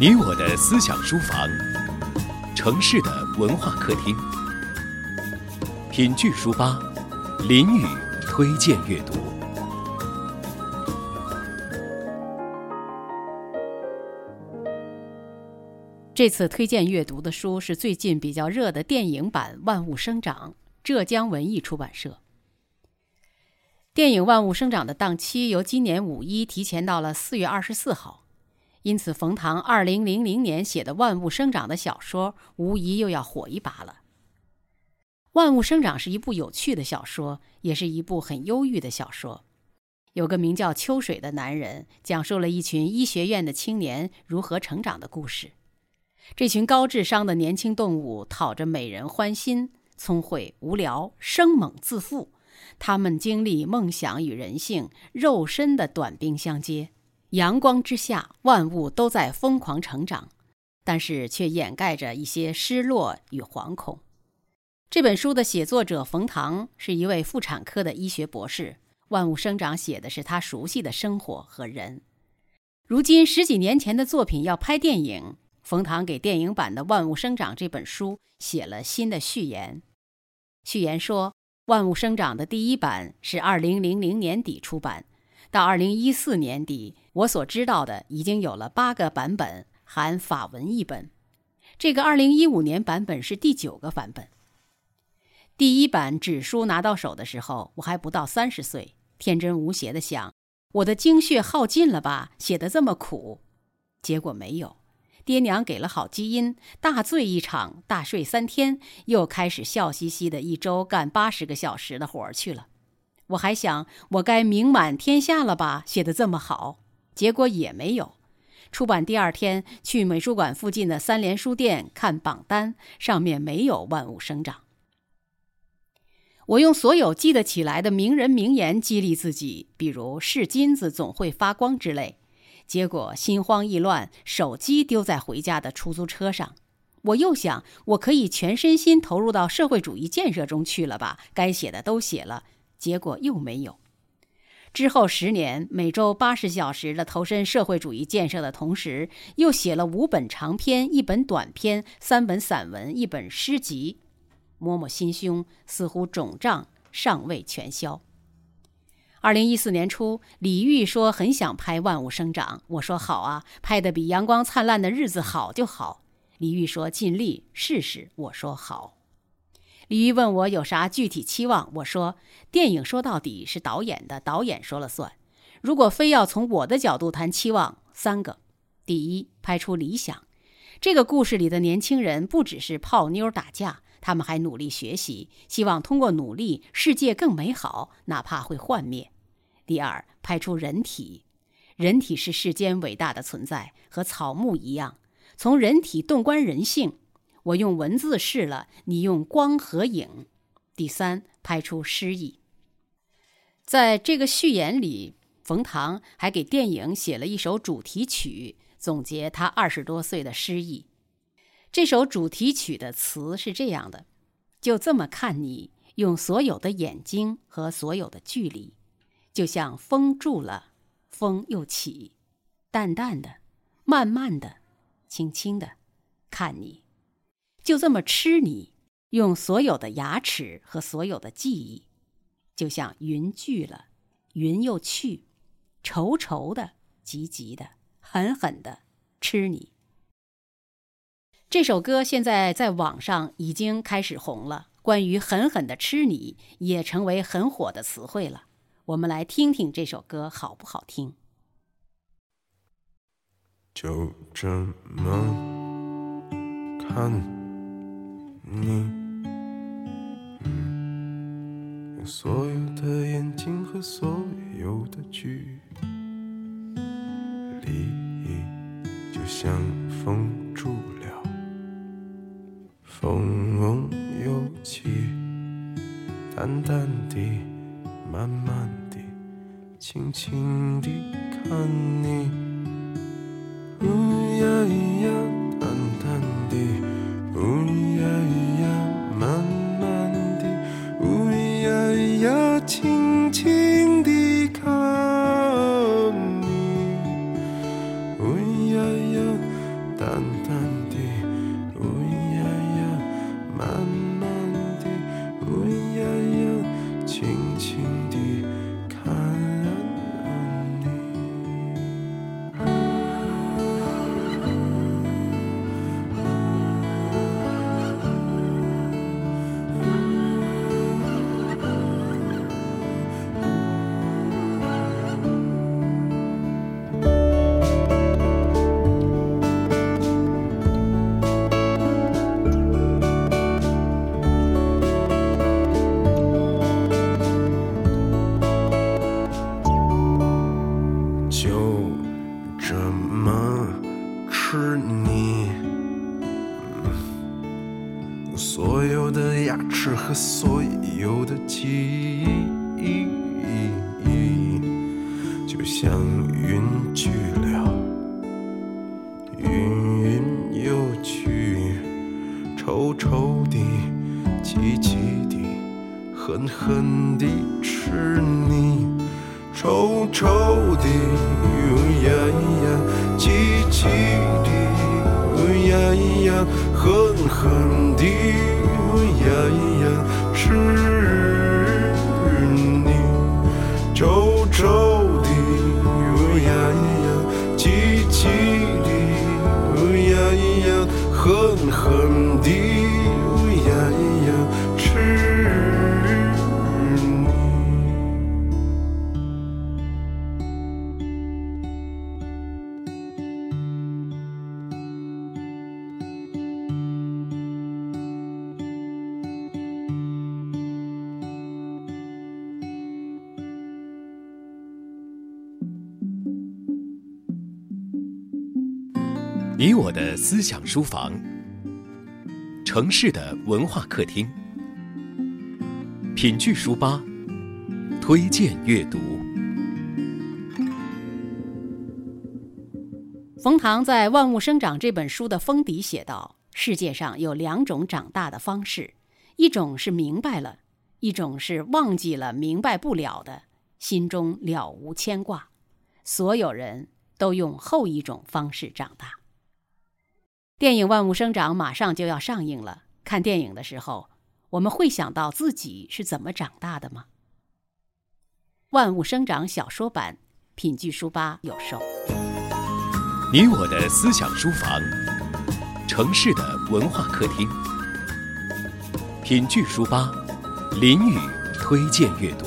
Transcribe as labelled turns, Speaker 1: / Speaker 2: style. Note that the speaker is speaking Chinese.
Speaker 1: 你我的思想书房，城市的文化客厅。品聚书吧，林语推荐阅读。
Speaker 2: 这次推荐阅读的书是最近比较热的电影版《万物生长》，浙江文艺出版社。电影《万物生长》的档期由今年五一提前到了四月二十四号。因此，冯唐二零零零年写的《万物生长》的小说，无疑又要火一把了。《万物生长》是一部有趣的小说，也是一部很忧郁的小说。有个名叫秋水的男人，讲述了一群医学院的青年如何成长的故事。这群高智商的年轻动物，讨着美人欢心，聪慧无聊，生猛自负。他们经历梦想与人性、肉身的短兵相接。阳光之下，万物都在疯狂成长，但是却掩盖着一些失落与惶恐。这本书的写作者冯唐是一位妇产科的医学博士，《万物生长》写的是他熟悉的生活和人。如今十几年前的作品要拍电影，冯唐给电影版的《万物生长》这本书写了新的序言。序言说，《万物生长》的第一版是二零零零年底出版。到二零一四年底，我所知道的已经有了八个版本，含法文译本。这个二零一五年版本是第九个版本。第一版纸书拿到手的时候，我还不到三十岁，天真无邪的想：我的精血耗尽了吧？写的这么苦。结果没有，爹娘给了好基因，大醉一场，大睡三天，又开始笑嘻嘻的一周干八十个小时的活儿去了。我还想，我该名满天下了吧？写的这么好，结果也没有。出版第二天，去美术馆附近的三联书店看榜单，上面没有《万物生长》。我用所有记得起来的名人名言激励自己，比如“是金子总会发光”之类。结果心慌意乱，手机丢在回家的出租车上。我又想，我可以全身心投入到社会主义建设中去了吧？该写的都写了。结果又没有。之后十年，每周八十小时的投身社会主义建设的同时，又写了五本长篇、一本短篇、三本散文、一本诗集。摸摸心胸，似乎肿胀尚未全消。二零一四年初，李煜说很想拍《万物生长》，我说好啊，拍的比《阳光灿烂的日子》好就好。李煜说尽力试试，我说好。李玉问我有啥具体期望，我说电影说到底是导演的，导演说了算。如果非要从我的角度谈期望，三个：第一，拍出理想。这个故事里的年轻人不只是泡妞打架，他们还努力学习，希望通过努力世界更美好，哪怕会幻灭。第二，拍出人体。人体是世间伟大的存在，和草木一样，从人体洞观人性。我用文字试了，你用光和影。第三，拍出诗意。在这个序言里，冯唐还给电影写了一首主题曲，总结他二十多岁的诗意。这首主题曲的词是这样的：就这么看你，用所有的眼睛和所有的距离，就像风住了，风又起，淡淡的，慢慢的，轻轻的，看你。就这么吃你，用所有的牙齿和所有的记忆，就像云聚了，云又去，稠稠的，急急的，狠狠的吃你。这首歌现在在网上已经开始红了，关于狠狠的吃你也成为很火的词汇了。我们来听听这首歌好不好听？
Speaker 3: 就这么看。你，用所有的眼睛和所有的距离，就像封住了，风又起，淡淡的，慢慢的，轻轻地看你，有的牙齿和所有的记忆，就像云去了，云云又去，臭臭的，急急的，狠狠的吃你。臭臭的，呜呀呀，急急的，呜呀呀，狠狠的，呀咿呀痴儿皱皱的呀咿呀急急的呀咿呀狠狠的。你
Speaker 1: 我的思想书房，城市的文化客厅，品聚书吧，推荐阅读。
Speaker 2: 冯唐在《万物生长》这本书的封底写道：“世界上有两种长大的方式，一种是明白了，一种是忘记了明白不了的，心中了无牵挂。所有人都用后一种方式长大。”电影《万物生长》马上就要上映了，看电影的时候，我们会想到自己是怎么长大的吗？《万物生长》小说版，品聚书吧有售。
Speaker 1: 你我的思想书房，城市的文化客厅，品聚书吧，林雨推荐阅读。